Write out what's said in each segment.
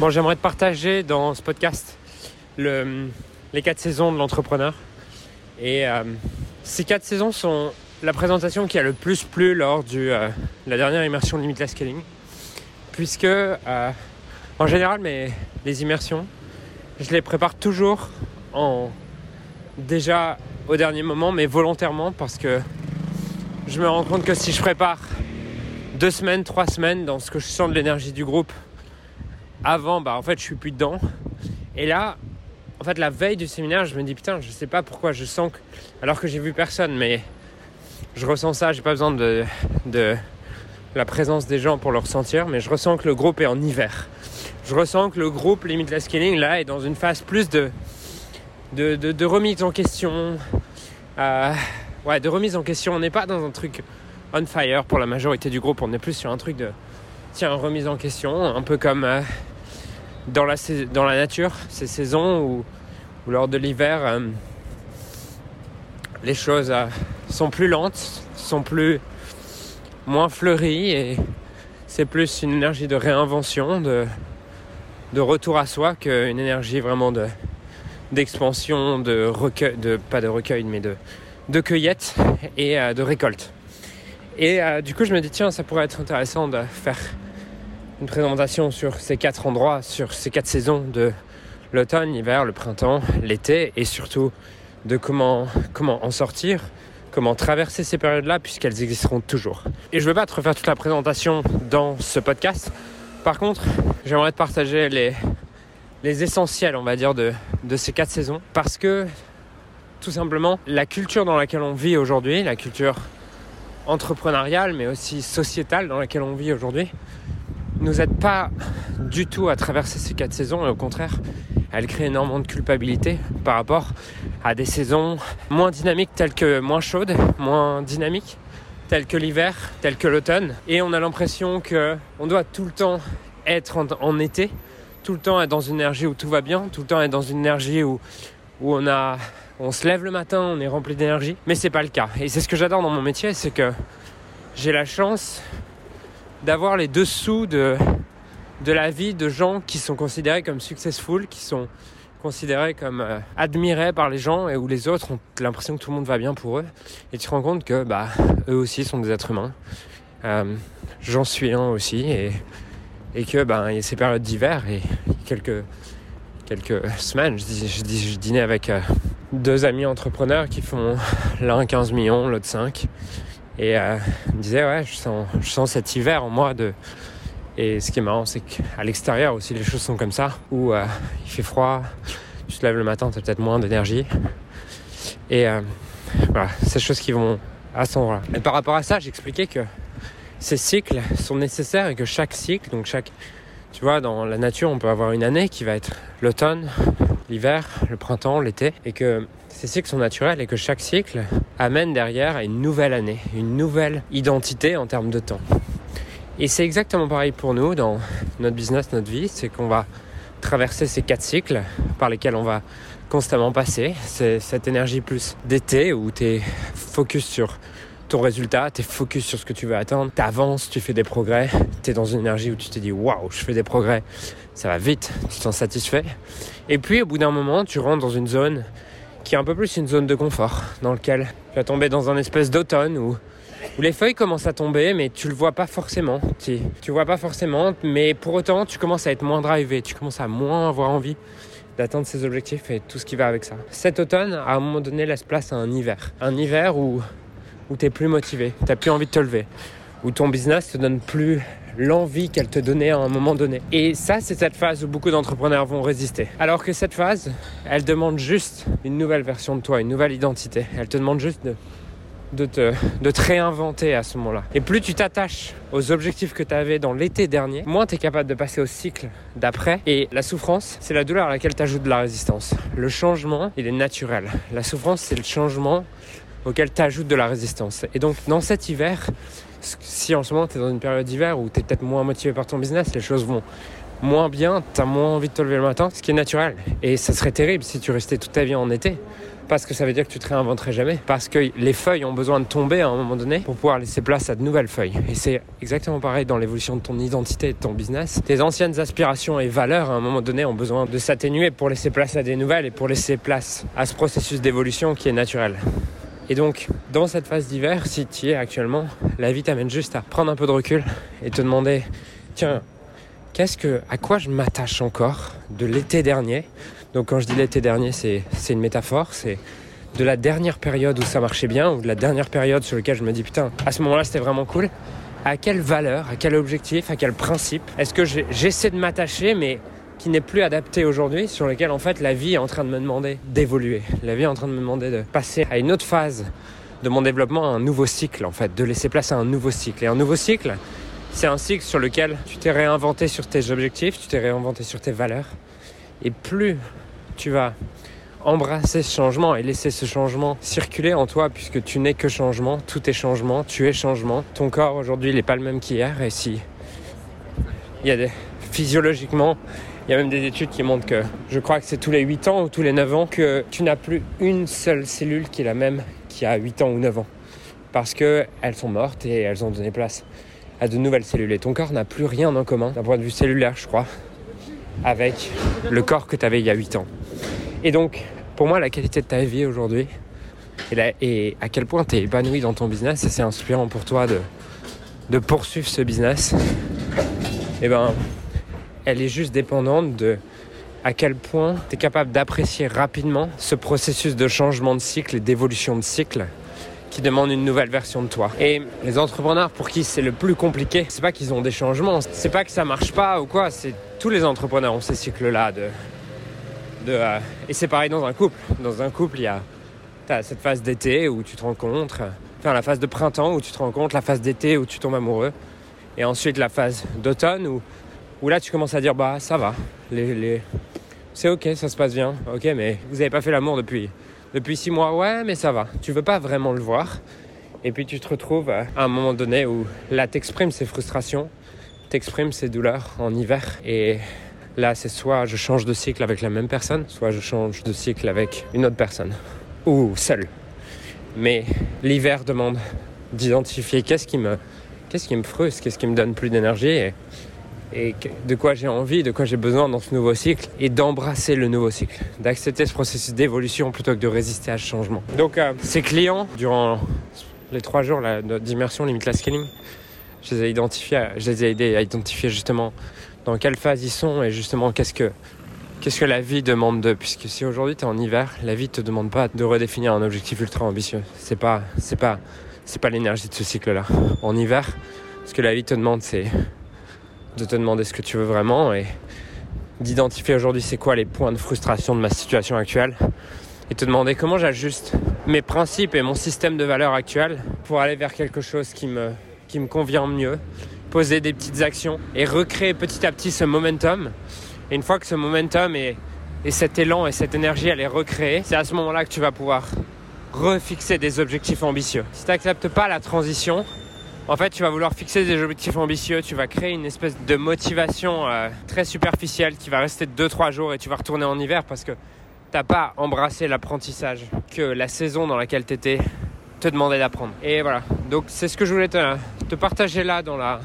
Bon, j'aimerais te partager dans ce podcast le, les quatre saisons de l'entrepreneur. Et euh, ces quatre saisons sont la présentation qui a le plus plu lors de euh, la dernière immersion de Limitless Scaling. Puisque, euh, en général, les immersions, je les prépare toujours en déjà au dernier moment, mais volontairement parce que je me rends compte que si je prépare deux semaines, trois semaines dans ce que je sens de l'énergie du groupe, avant, bah en fait je suis plus dedans. Et là, en fait la veille du séminaire, je me dis putain, je sais pas pourquoi je sens que, alors que j'ai vu personne, mais je ressens ça, j'ai pas besoin de, de la présence des gens pour le ressentir, mais je ressens que le groupe est en hiver. Je ressens que le groupe Limitless Scaling là est dans une phase plus de de, de, remise en question. Euh, ouais, de remise en question. On n'est pas dans un truc on fire pour la majorité du groupe. On est plus sur un truc de tiens, remise en question, un peu comme euh, dans, la, nature, ces saisons où, lors de l'hiver, euh, les choses sont plus lentes, sont plus moins fleuries et c'est plus une énergie de réinvention, de, retour à soi qu'une énergie vraiment de, d'expansion, de recueil, pas de recueil, mais de, de cueillette et euh, de récolte. Et euh, du coup, je me dis, tiens, ça pourrait être intéressant de faire une présentation sur ces quatre endroits, sur ces quatre saisons de l'automne, l'hiver, le printemps, l'été, et surtout de comment, comment en sortir, comment traverser ces périodes-là, puisqu'elles existeront toujours. Et je ne veux pas te refaire toute la présentation dans ce podcast. Par contre, j'aimerais te partager les, les essentiels, on va dire, de, de ces quatre saisons. Parce que, tout simplement, la culture dans laquelle on vit aujourd'hui, la culture entrepreneuriale, mais aussi sociétale dans laquelle on vit aujourd'hui, nous aide pas du tout à traverser ces quatre saisons et au contraire, elle crée énormément de culpabilité par rapport à des saisons moins dynamiques telles que moins chaudes, moins dynamiques telles que l'hiver, telles que l'automne. Et on a l'impression que on doit tout le temps être en été tout le temps être dans une énergie où tout va bien, tout le temps être dans une énergie où, où on a on se lève le matin, on est rempli d'énergie, mais c'est pas le cas. Et c'est ce que j'adore dans mon métier, c'est que j'ai la chance d'avoir les dessous de, de la vie de gens qui sont considérés comme successful, qui sont considérés comme euh, admirés par les gens et où les autres ont l'impression que tout le monde va bien pour eux. Et tu te rends compte que bah eux aussi sont des êtres humains. Euh, j'en suis un aussi et et que ben il y a ces périodes d'hiver et quelques quelques semaines je dînais avec euh, deux amis entrepreneurs qui font l'un 15 millions l'autre 5 et euh, ils me disaient ouais je sens cet hiver en moi de et ce qui est marrant c'est qu'à l'extérieur aussi les choses sont comme ça où euh, il fait froid tu te lèves le matin tu as peut-être moins d'énergie. Et euh, voilà ces choses qui vont à ce endroit et par rapport à ça j'expliquais que ces cycles sont nécessaires et que chaque cycle, donc chaque, tu vois, dans la nature, on peut avoir une année qui va être l'automne, l'hiver, le printemps, l'été, et que ces cycles sont naturels et que chaque cycle amène derrière une nouvelle année, une nouvelle identité en termes de temps. Et c'est exactement pareil pour nous dans notre business, notre vie, c'est qu'on va traverser ces quatre cycles par lesquels on va constamment passer. C'est cette énergie plus d'été où tu es focus sur ton résultat, tu es focus sur ce que tu veux atteindre, tu avances, tu fais des progrès, tu es dans une énergie où tu te dis waouh, je fais des progrès, ça va vite, tu te sens satisfait. Et puis au bout d'un moment, tu rentres dans une zone qui est un peu plus une zone de confort, dans laquelle tu vas tomber dans un espèce d'automne où, où les feuilles commencent à tomber, mais tu le vois pas forcément. Tu, tu vois pas forcément, mais pour autant, tu commences à être moins drivé, tu commences à moins avoir envie d'atteindre ses objectifs et tout ce qui va avec ça. Cet automne, à un moment donné, laisse place à un hiver. Un hiver où où tu es plus motivé, tu n'as plus envie de te lever, où ton business te donne plus l'envie qu'elle te donnait à un moment donné. Et ça, c'est cette phase où beaucoup d'entrepreneurs vont résister. Alors que cette phase, elle demande juste une nouvelle version de toi, une nouvelle identité. Elle te demande juste de, de, te, de te réinventer à ce moment-là. Et plus tu t'attaches aux objectifs que tu avais dans l'été dernier, moins tu es capable de passer au cycle d'après. Et la souffrance, c'est la douleur à laquelle tu ajoutes de la résistance. Le changement, il est naturel. La souffrance, c'est le changement auquel tu ajoutes de la résistance. Et donc dans cet hiver, si en ce moment tu es dans une période d'hiver où tu es peut-être moins motivé par ton business, les choses vont moins bien, tu as moins envie de te lever le matin, ce qui est naturel. Et ça serait terrible si tu restais toute ta vie en été. parce que ça veut dire que tu te réinventerais jamais. Parce que les feuilles ont besoin de tomber à un moment donné pour pouvoir laisser place à de nouvelles feuilles. Et c'est exactement pareil dans l'évolution de ton identité et de ton business. Tes anciennes aspirations et valeurs à un moment donné ont besoin de s'atténuer pour laisser place à des nouvelles et pour laisser place à ce processus d'évolution qui est naturel. Et donc, dans cette phase d'hiver, si tu y es actuellement, la vie t'amène juste à prendre un peu de recul et te demander, tiens, qu'est-ce que, à quoi je m'attache encore de l'été dernier? Donc, quand je dis l'été dernier, c'est, c'est une métaphore, c'est de la dernière période où ça marchait bien, ou de la dernière période sur laquelle je me dis, putain, à ce moment-là, c'était vraiment cool. À quelle valeur, à quel objectif, à quel principe? Est-ce que j'essaie de m'attacher, mais qui n'est plus adapté aujourd'hui, sur lequel en fait la vie est en train de me demander d'évoluer. La vie est en train de me demander de passer à une autre phase de mon développement, à un nouveau cycle en fait, de laisser place à un nouveau cycle. Et un nouveau cycle, c'est un cycle sur lequel tu t'es réinventé sur tes objectifs, tu t'es réinventé sur tes valeurs. Et plus tu vas embrasser ce changement et laisser ce changement circuler en toi, puisque tu n'es que changement, tout est changement, tu es changement. Ton corps aujourd'hui, il n'est pas le même qu'hier. Et si y a des physiologiquement, il y a même des études qui montrent que je crois que c'est tous les 8 ans ou tous les 9 ans que tu n'as plus une seule cellule qui est la même qu'il y a 8 ans ou 9 ans. Parce qu'elles sont mortes et elles ont donné place à de nouvelles cellules. Et ton corps n'a plus rien en commun d'un point de vue cellulaire, je crois, avec le corps que tu avais il y a 8 ans. Et donc, pour moi, la qualité de ta vie aujourd'hui et, et, à quel point tu es épanoui dans ton business, c'est inspirant pour toi de, de poursuivre ce business. Et ben, elle est juste dépendante de à quel point tu es capable d'apprécier rapidement ce processus de changement de cycle et d'évolution de cycle qui demande une nouvelle version de toi. Et les entrepreneurs pour qui c'est le plus compliqué, c'est pas qu'ils ont des changements, c'est pas que ça marche pas ou quoi, c'est tous les entrepreneurs ont ces cycles-là de, de euh, et c'est pareil dans un couple. Dans un couple, il y a cette phase d'été où tu te rencontres, enfin la phase de printemps où tu te rencontres, la phase d'été où tu tombes amoureux, et ensuite la phase d'automne où où là tu commences à dire bah ça va, les, c'est ok, ça se passe bien, ok, mais vous n'avez pas fait l'amour depuis depuis six mois, ouais, mais ça va. Tu veux pas vraiment le voir, et puis tu te retrouves à un moment donné où là t'exprimes ses frustrations, t'exprimes ses douleurs en hiver, et là c'est soit je change de cycle avec la même personne, soit je change de cycle avec une autre personne, ou seul. Mais l'hiver demande d'identifier qu'est-ce qui me qu'est-ce qui me frustre, qu'est-ce qui me donne plus d'énergie et de quoi j'ai envie, de quoi j'ai besoin dans ce nouveau cycle, et d'embrasser le nouveau cycle, d'accepter ce processus d'évolution plutôt que de résister à ce changement. Donc euh, ces clients, durant les trois jours d'immersion Limitless Scaling, je les ai identifiés, je les ai aidés à identifier justement dans quelle phase ils sont et justement qu'est-ce que Qu'est-ce que la vie demande d'eux Puisque si aujourd'hui tu es en hiver, la vie te demande pas de redéfinir un objectif ultra ambitieux. C'est pas, c'est pas, c'est pas l'énergie de ce cycle-là. En hiver, ce que la vie te demande, c'est de te demander ce que tu veux vraiment et d'identifier aujourd'hui c'est quoi les points de frustration de ma situation actuelle et te demander comment j'ajuste mes principes et mon système de valeurs actuel pour aller vers quelque chose qui me, qui me convient mieux, poser des petites actions et recréer petit à petit ce momentum. Et une fois que ce momentum et, et cet élan et cette énergie elle est recréée, c'est à ce moment-là que tu vas pouvoir refixer des objectifs ambitieux. Si tu n'acceptes pas la transition, en fait, tu vas vouloir fixer des objectifs ambitieux, tu vas créer une espèce de motivation euh, très superficielle qui va rester 2-3 jours et tu vas retourner en hiver parce que t'as pas embrassé l'apprentissage que la saison dans laquelle tu étais te demandait d'apprendre. Et voilà, donc c'est ce que je voulais te partager là dans la,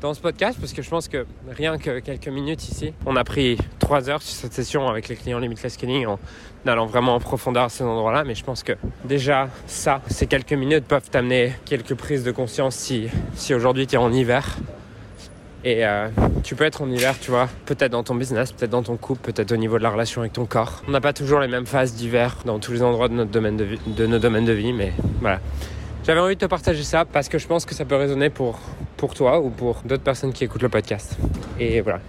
dans ce podcast parce que je pense que rien que quelques minutes ici, on a pris trois heures sur cette session avec les clients Limitless Scaling en allant vraiment en profondeur à ces endroits-là. Mais je pense que déjà ça, ces quelques minutes peuvent t'amener quelques prises de conscience si, si aujourd'hui tu es en hiver. Et euh, tu peux être en hiver, tu vois, peut-être dans ton business, peut-être dans ton couple, peut-être au niveau de la relation avec ton corps. On n'a pas toujours les mêmes phases d'hiver dans tous les endroits de, notre domaine de, vie, de nos domaines de vie, mais voilà. J'avais envie de te partager ça parce que je pense que ça peut résonner pour, pour toi ou pour d'autres personnes qui écoutent le podcast. Et voilà.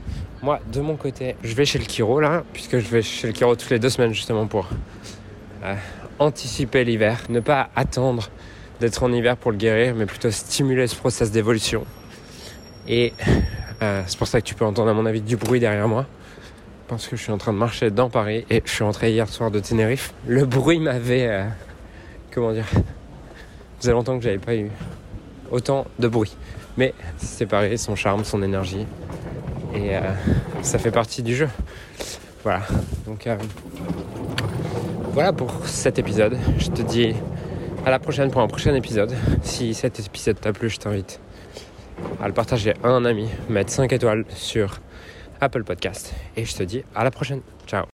Moi, de mon côté, je vais chez le Kiro là, puisque je vais chez le Kiro toutes les deux semaines justement pour euh, anticiper l'hiver, ne pas attendre d'être en hiver pour le guérir, mais plutôt stimuler ce process d'évolution. Et euh, c'est pour ça que tu peux entendre à mon avis du bruit derrière moi, parce que je suis en train de marcher dans Paris et je suis rentré hier soir de Tenerife. Le bruit m'avait, euh, comment dire, faisait longtemps que j'avais pas eu autant de bruit. Mais c'est pareil, son charme, son énergie. Et euh, ça fait partie du jeu. Voilà. Donc, euh, voilà pour cet épisode. Je te dis à la prochaine pour un prochain épisode. Si cet épisode t'a plu, je t'invite à le partager à un ami, mettre 5 étoiles sur Apple Podcast. Et je te dis à la prochaine. Ciao